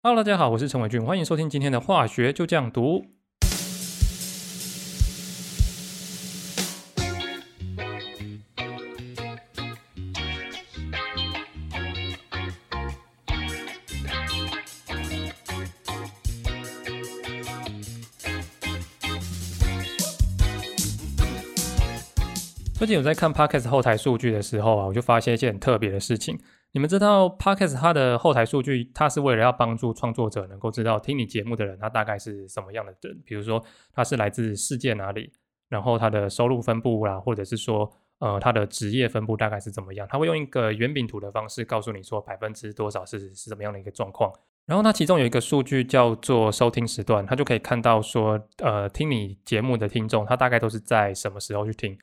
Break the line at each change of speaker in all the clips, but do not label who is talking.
Hello，大家好，我是陈伟俊，欢迎收听今天的化学就这样读。近有在看 Podcast 后台数据的时候啊，我就发现一件很特别的事情。你们知道 Podcast 它的后台数据，它是为了要帮助创作者能够知道听你节目的人他大概是什么样的人，比如说他是来自世界哪里，然后他的收入分布啦，或者是说呃他的职业分布大概是怎么样，他会用一个圆饼图的方式告诉你说百分之多少是是怎么样的一个状况。然后它其中有一个数据叫做收听时段，它就可以看到说呃听你节目的听众他大概都是在什么时候去听。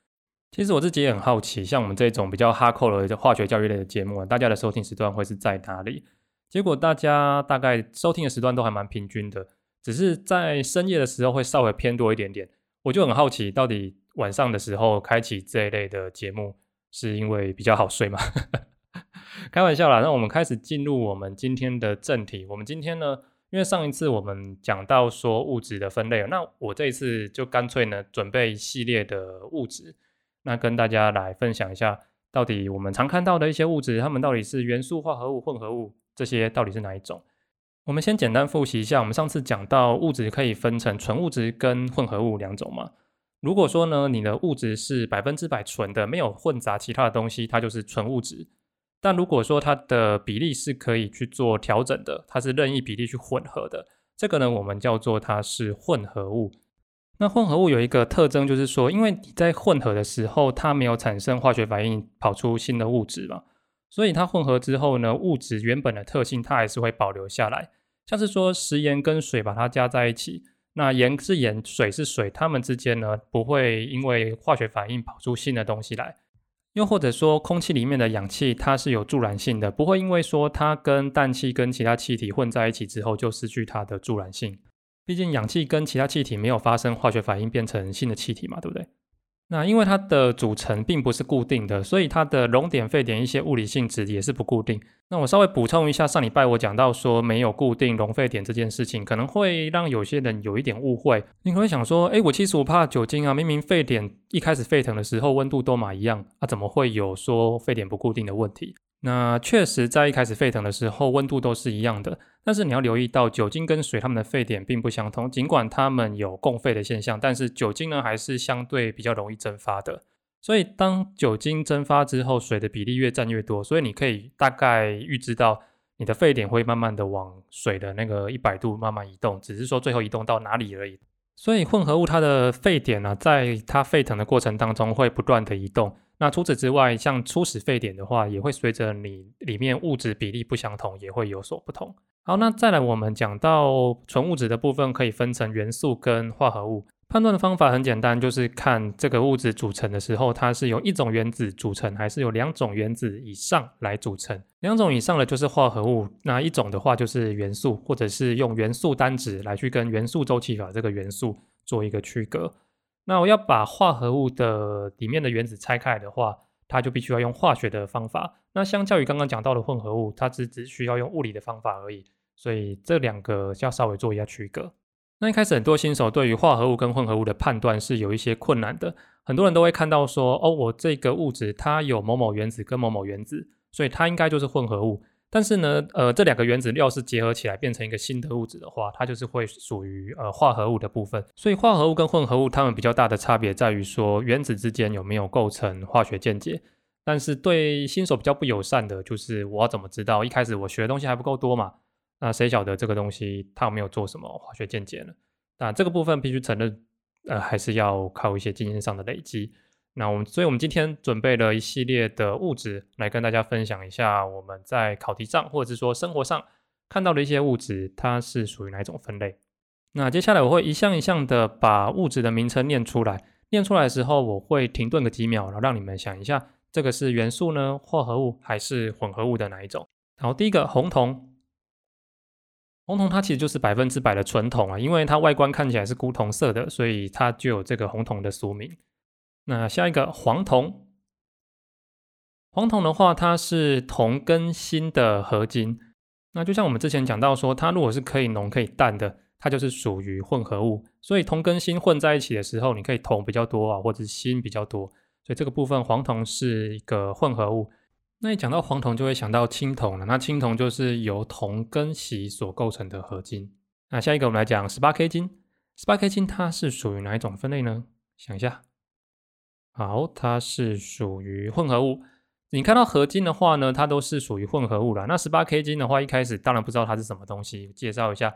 其实我自己也很好奇，像我们这种比较哈扣的化学教育类的节目啊，大家的收听时段会是在哪里？结果大家大概收听的时段都还蛮平均的，只是在深夜的时候会稍微偏多一点点。我就很好奇，到底晚上的时候开启这一类的节目，是因为比较好睡吗？开玩笑啦，那我们开始进入我们今天的正题。我们今天呢，因为上一次我们讲到说物质的分类，那我这一次就干脆呢准备一系列的物质。那跟大家来分享一下，到底我们常看到的一些物质，它们到底是元素、化合物、混合物，这些到底是哪一种？我们先简单复习一下，我们上次讲到物质可以分成纯物质跟混合物两种嘛。如果说呢，你的物质是百分之百纯的，没有混杂其他的东西，它就是纯物质。但如果说它的比例是可以去做调整的，它是任意比例去混合的，这个呢，我们叫做它是混合物。那混合物有一个特征，就是说，因为你在混合的时候，它没有产生化学反应，跑出新的物质嘛，所以它混合之后呢，物质原本的特性它还是会保留下来。像是说食盐跟水把它加在一起，那盐是盐，水是水，它们之间呢不会因为化学反应跑出新的东西来。又或者说，空气里面的氧气它是有助燃性的，不会因为说它跟氮气跟其他气体混在一起之后就失去它的助燃性。毕竟氧气跟其他气体没有发生化学反应变成新的气体嘛，对不对？那因为它的组成并不是固定的，所以它的熔点、沸点一些物理性质也是不固定。那我稍微补充一下，上礼拜我讲到说没有固定熔沸点这件事情，可能会让有些人有一点误会。你可能会想说，哎，我其实我怕酒精啊，明明沸点一开始沸腾的时候温度都嘛一样，啊，怎么会有说沸点不固定的问题？那确实，在一开始沸腾的时候，温度都是一样的。但是你要留意到，酒精跟水它们的沸点并不相同。尽管它们有共沸的现象，但是酒精呢还是相对比较容易蒸发的。所以当酒精蒸发之后，水的比例越占越多。所以你可以大概预知到，你的沸点会慢慢的往水的那个一百度慢慢移动，只是说最后移动到哪里而已。所以混合物它的沸点呢，在它沸腾的过程当中会不断的移动。那除此之外，像初始沸点的话，也会随着你里面物质比例不相同，也会有所不同。好，那再来我们讲到纯物质的部分，可以分成元素跟化合物。判断的方法很简单，就是看这个物质组成的时候，它是由一种原子组成，还是有两种原子以上来组成。两种以上的就是化合物，那一种的话就是元素，或者是用元素单质来去跟元素周期表这个元素做一个区隔。那我要把化合物的里面的原子拆开来的话，它就必须要用化学的方法。那相较于刚刚讲到的混合物，它只只需要用物理的方法而已。所以这两个要稍微做一下区隔。那一开始很多新手对于化合物跟混合物的判断是有一些困难的。很多人都会看到说，哦，我这个物质它有某某原子跟某某原子，所以它应该就是混合物。但是呢，呃，这两个原子要是结合起来变成一个新的物质的话，它就是会属于呃化合物的部分。所以化合物跟混合物它们比较大的差别在于说原子之间有没有构成化学键结。但是对新手比较不友善的就是我怎么知道？一开始我学的东西还不够多嘛？那谁晓得这个东西它有没有做什么化学键结呢？那这个部分必须承认，呃，还是要靠一些经验上的累积。那我们，所以我们今天准备了一系列的物质来跟大家分享一下，我们在考题上或者是说生活上看到的一些物质，它是属于哪一种分类。那接下来我会一项一项的把物质的名称念出来，念出来的时候我会停顿个几秒，然后让你们想一下，这个是元素呢、化合物还是混合物的哪一种？好，第一个红铜，红铜它其实就是百分之百的纯铜啊，因为它外观看起来是钴铜色的，所以它就有这个红铜的俗名。那下一个黄铜，黄铜的话，它是铜跟锌的合金。那就像我们之前讲到说，它如果是可以浓可以淡的，它就是属于混合物。所以铜跟锌混在一起的时候，你可以铜比较多啊，或者是锌比较多。所以这个部分黄铜是一个混合物。那一讲到黄铜，就会想到青铜了。那青铜就是由铜跟锡所构成的合金。那下一个我们来讲十八 K 金。十八 K 金它是属于哪一种分类呢？想一下。好，它是属于混合物。你看到合金的话呢，它都是属于混合物了。那十八 K 金的话，一开始当然不知道它是什么东西。介绍一下，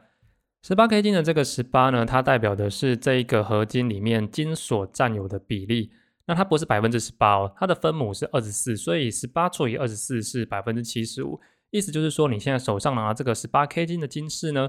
十八 K 金的这个十八呢，它代表的是这一个合金里面金所占有的比例。那它不是百分之十八哦，它的分母是二十四，所以十八除以二十四是百分之七十五。意思就是说，你现在手上拿这个十八 K 金的金饰呢，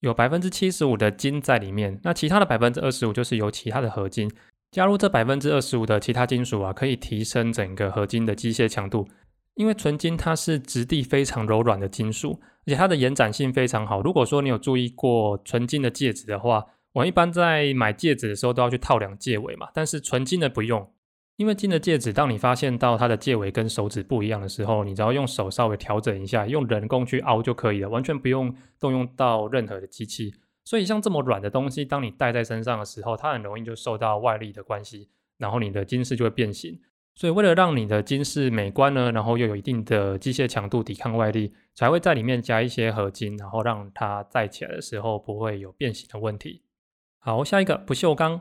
有百分之七十五的金在里面，那其他的百分之二十五就是由其他的合金。加入这百分之二十五的其他金属啊，可以提升整个合金的机械强度。因为纯金它是质地非常柔软的金属，而且它的延展性非常好。如果说你有注意过纯金的戒指的话，我一般在买戒指的时候都要去套量戒尾嘛。但是纯金的不用，因为金的戒指，当你发现到它的戒尾跟手指不一样的时候，你只要用手稍微调整一下，用人工去凹就可以了，完全不用动用到任何的机器。所以像这么软的东西，当你戴在身上的时候，它很容易就受到外力的关系，然后你的金饰就会变形。所以为了让你的金饰美观呢，然后又有一定的机械强度抵抗外力，才会在里面加一些合金，然后让它戴起来的时候不会有变形的问题。好，下一个不锈钢。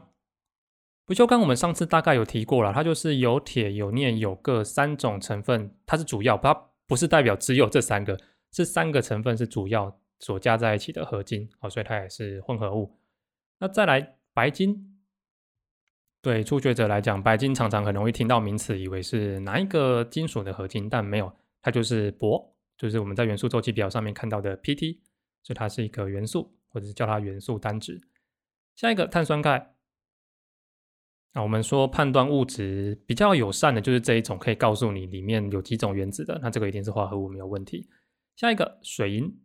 不锈钢我们上次大概有提过了，它就是有铁、有镍、有铬三种成分，它是主要，它不是代表只有这三个，这三个成分是主要。所加在一起的合金，哦，所以它也是混合物。那再来白金，对初学者来讲，白金常常很容易听到名词，以为是哪一个金属的合金，但没有，它就是铂，就是我们在元素周期表上面看到的 Pt，所以它是一个元素，或者是叫它元素单质。下一个碳酸钙，那我们说判断物质比较友善的，就是这一种可以告诉你里面有几种原子的，那这个一定是化合物，没有问题。下一个水银。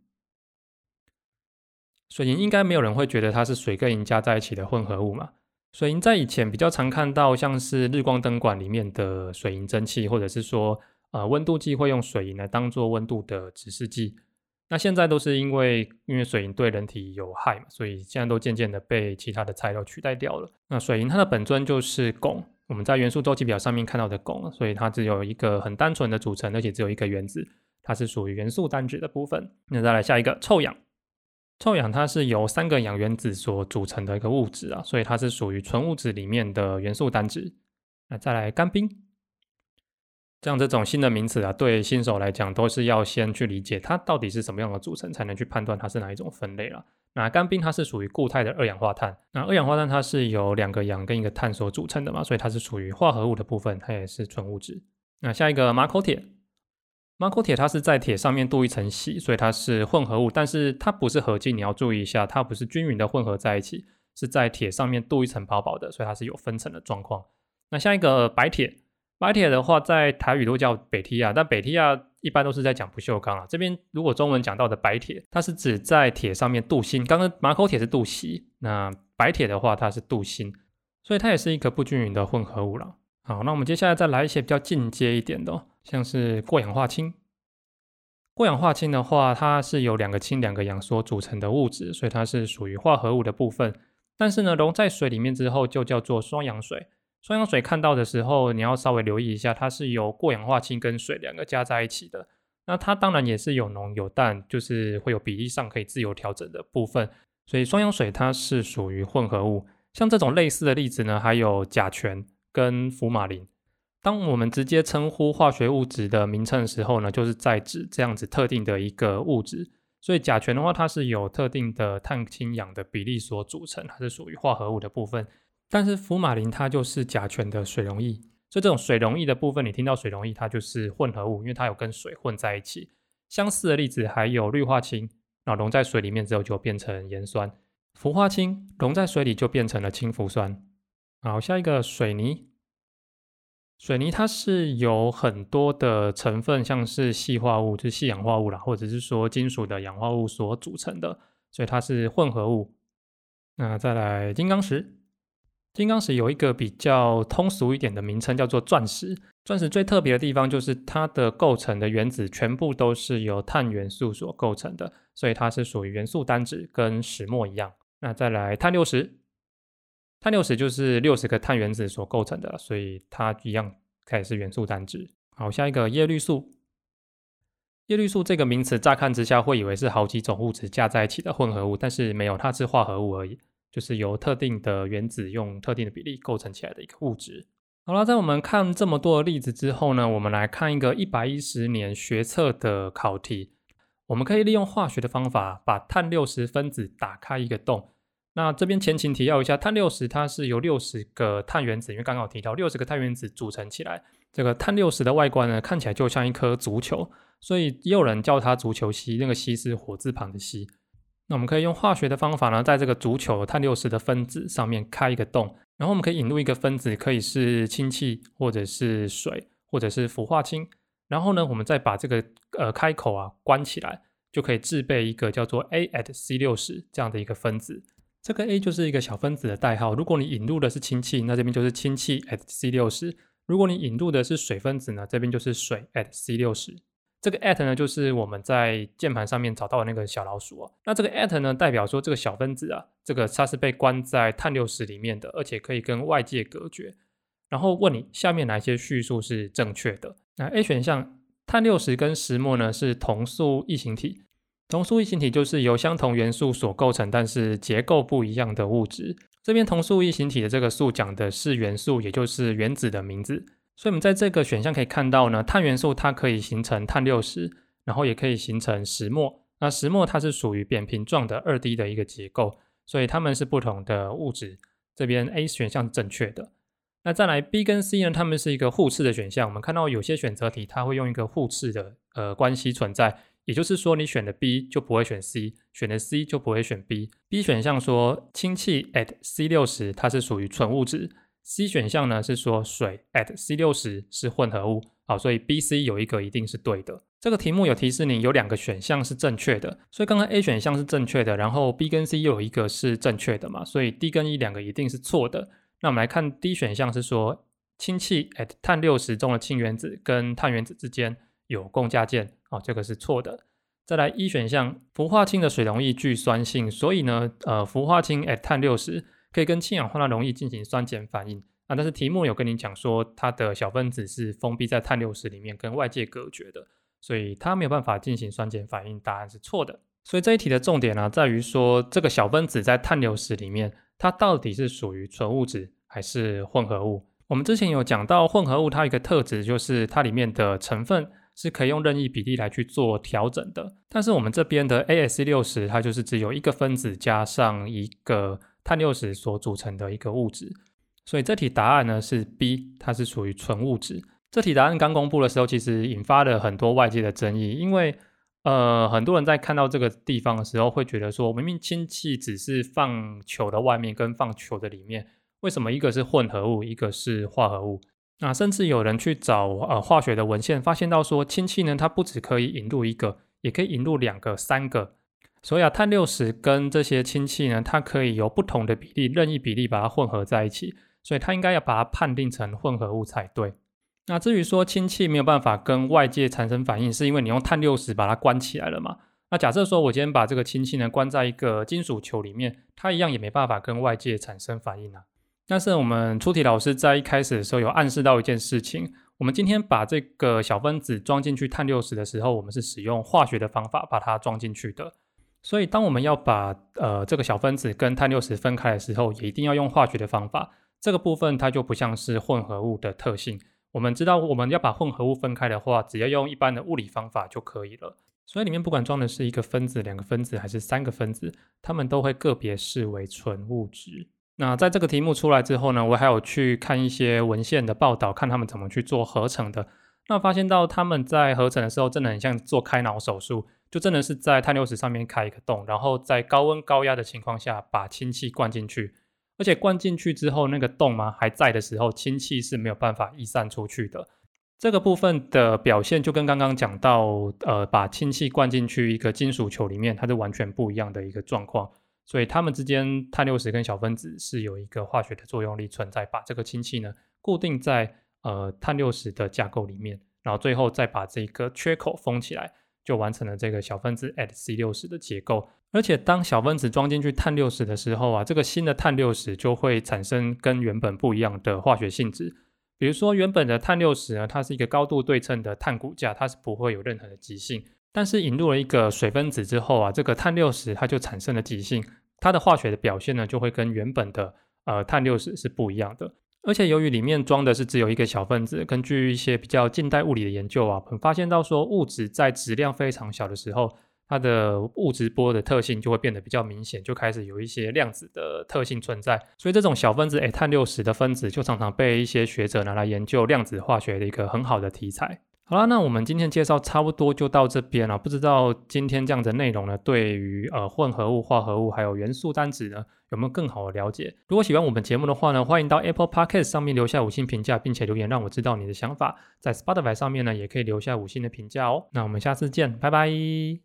水银应该没有人会觉得它是水跟银加在一起的混合物嘛？水银在以前比较常看到，像是日光灯管里面的水银蒸汽，或者是说呃温度计会用水银来当做温度的指示剂。那现在都是因为因为水银对人体有害嘛，所以现在都渐渐的被其他的材料取代掉了。那水银它的本尊就是汞，我们在元素周期表上面看到的汞，所以它只有一个很单纯的组成，而且只有一个原子，它是属于元素单质的部分。那再来下一个臭氧。臭氧它是由三个氧原子所组成的一个物质啊，所以它是属于纯物质里面的元素单质。那再来干冰，像这种新的名词啊，对新手来讲都是要先去理解它到底是什么样的组成，才能去判断它是哪一种分类了。那干冰它是属于固态的二氧化碳，那二氧化碳它是由两个氧跟一个碳所组成的嘛，所以它是属于化合物的部分，它也是纯物质。那下一个马口铁。马口铁它是在铁上面镀一层锡，所以它是混合物，但是它不是合金。你要注意一下，它不是均匀的混合在一起，是在铁上面镀一层薄薄的，所以它是有分层的状况。那像一个白铁，白铁的话在台语都叫北提亚，但北提亚一般都是在讲不锈钢啊。这边如果中文讲到的白铁，它是指在铁上面镀锌。刚刚马口铁是镀锡，那白铁的话它是镀锌，所以它也是一个不均匀的混合物了。好，那我们接下来再来一些比较进阶一点的。像是过氧化氢，过氧化氢的话，它是由两个氢、两个氧所组成的物质，所以它是属于化合物的部分。但是呢，溶在水里面之后就叫做双氧水。双氧水看到的时候，你要稍微留意一下，它是由过氧化氢跟水两个加在一起的。那它当然也是有浓有淡，就是会有比例上可以自由调整的部分。所以双氧水它是属于混合物。像这种类似的例子呢，还有甲醛跟福马林。当我们直接称呼化学物质的名称的时候呢，就是在指这样子特定的一个物质。所以甲醛的话，它是有特定的碳氢氧的比例所组成，它是属于化合物的部分。但是福马林它就是甲醛的水溶液，所以这种水溶液的部分，你听到水溶液，它就是混合物，因为它有跟水混在一起。相似的例子还有氯化氢，那溶在水里面之后就变成盐酸；氟化氢溶在水里就变成了氢氟酸。好，下一个水泥。水泥它是有很多的成分，像是细化物，就是细氧化物啦，或者是说金属的氧化物所组成的，所以它是混合物。那再来金刚石，金刚石有一个比较通俗一点的名称叫做钻石。钻石最特别的地方就是它的构成的原子全部都是由碳元素所构成的，所以它是属于元素单质，跟石墨一样。那再来碳六十，碳六十就是六十个碳原子所构成的，所以它一样可以是元素单质。好，下一个叶绿素。叶绿素这个名词乍看之下会以为是好几种物质加在一起的混合物，但是没有，它是化合物而已，就是由特定的原子用特定的比例构成起来的一个物质。好了，在我们看这么多的例子之后呢，我们来看一个一百一十年学测的考题。我们可以利用化学的方法把碳六十分子打开一个洞。那这边前情提要一下，碳六十它是由六十个碳原子，因为刚刚有提到六十个碳原子组成起来。这个碳六十的外观呢，看起来就像一颗足球，所以也有人叫它足球烯。那个烯是火字旁的烯。那我们可以用化学的方法呢，在这个足球碳六十的分子上面开一个洞，然后我们可以引入一个分子，可以是氢气，或者是水，或者是氟化氢。然后呢，我们再把这个呃开口啊关起来，就可以制备一个叫做 A at C 六十这样的一个分子。这个 A 就是一个小分子的代号。如果你引入的是氢气，那这边就是氢气 at C 六十。如果你引入的是水分子呢，这边就是水 at C 六十。这个 at 呢，就是我们在键盘上面找到的那个小老鼠哦。那这个 at 呢，代表说这个小分子啊，这个它是被关在碳六十里面的，而且可以跟外界隔绝。然后问你下面哪些叙述是正确的？那 A 选项，碳六十跟石墨呢是同素异形体。同素异形体就是由相同元素所构成，但是结构不一样的物质。这边同素异形体的这个素讲的是元素，也就是原子的名字。所以，我们在这个选项可以看到呢，碳元素它可以形成碳六十，然后也可以形成石墨。那石墨它是属于扁平状的二 D 的一个结构，所以它们是不同的物质。这边 A 选项正确的。那再来 B 跟 C 呢？它们是一个互斥的选项。我们看到有些选择题它会用一个互斥的呃关系存在。也就是说，你选的 B 就不会选 C，选的 C 就不会选 B。B 选项说氢气 at C 六十它是属于纯物质，C 选项呢是说水 at C 六十是混合物。好，所以 B、C 有一个一定是对的。这个题目有提示你有两个选项是正确的，所以刚刚 A 选项是正确的，然后 B 跟 C 又有一个是正确的嘛，所以 D 跟 E 两个一定是错的。那我们来看 D 选项是说氢气 at 碳六十中的氢原子跟碳原子之间有共价键。哦，这个是错的。再来一选项，氟化氢的水溶液具酸性，所以呢，呃，氟化氢 at 碳六十可以跟氢氧化钠溶液进行酸碱反应啊。但是题目有跟你讲说，它的小分子是封闭在碳六十里面，跟外界隔绝的，所以它没有办法进行酸碱反应，答案是错的。所以这一题的重点呢，在于说这个小分子在碳六十里面，它到底是属于纯物质还是混合物？我们之前有讲到混合物，它一个特质就是它里面的成分。是可以用任意比例来去做调整的，但是我们这边的 A S 六十它就是只有一个分子加上一个碳六十所组成的一个物质，所以这题答案呢是 B，它是属于纯物质。这题答案刚公布的时候，其实引发了很多外界的争议，因为呃很多人在看到这个地方的时候，会觉得说明明氢气只是放球的外面跟放球的里面，为什么一个是混合物，一个是化合物？那甚至有人去找呃化学的文献，发现到说氢气呢，它不只可以引入一个，也可以引入两个、三个。所以啊，碳六十跟这些氢气呢，它可以有不同的比例、任意比例把它混合在一起。所以它应该要把它判定成混合物才对。那至于说氢气没有办法跟外界产生反应，是因为你用碳六十把它关起来了嘛？那假设说我今天把这个氢气呢关在一个金属球里面，它一样也没办法跟外界产生反应啊。但是我们出题老师在一开始的时候有暗示到一件事情，我们今天把这个小分子装进去碳六十的时候，我们是使用化学的方法把它装进去的。所以当我们要把呃这个小分子跟碳六十分开的时候，也一定要用化学的方法。这个部分它就不像是混合物的特性。我们知道我们要把混合物分开的话，只要用一般的物理方法就可以了。所以里面不管装的是一个分子、两个分子还是三个分子，它们都会个别视为纯物质。那在这个题目出来之后呢，我还有去看一些文献的报道，看他们怎么去做合成的。那发现到他们在合成的时候，真的很像做开脑手术，就真的是在碳六十上面开一个洞，然后在高温高压的情况下把氢气灌进去，而且灌进去之后那个洞嘛还在的时候，氢气是没有办法逸散出去的。这个部分的表现就跟刚刚讲到，呃，把氢气灌进去一个金属球里面，它是完全不一样的一个状况。所以它们之间碳六十跟小分子是有一个化学的作用力存在，把这个氢气呢固定在呃碳六十的架构里面，然后最后再把这个缺口封起来，就完成了这个小分子 at C 六十的结构。而且当小分子装进去碳六十的时候啊，这个新的碳六十就会产生跟原本不一样的化学性质。比如说原本的碳六十呢，它是一个高度对称的碳骨架，它是不会有任何的极性。但是引入了一个水分子之后啊，这个碳六十它就产生了极性，它的化学的表现呢就会跟原本的呃碳六十是不一样的。而且由于里面装的是只有一个小分子，根据一些比较近代物理的研究啊，我们发现到说物质在质量非常小的时候。它的物质波的特性就会变得比较明显，就开始有一些量子的特性存在。所以这种小分子诶碳六十的分子就常常被一些学者拿来研究量子化学的一个很好的题材。好啦，那我们今天介绍差不多就到这边了。不知道今天这样的内容呢，对于呃混合物、化合物还有元素单子呢，有没有更好的了解？如果喜欢我们节目的话呢，欢迎到 Apple Podcast 上面留下五星评价，并且留言让我知道你的想法。在 Spotify 上面呢，也可以留下五星的评价哦。那我们下次见，拜拜。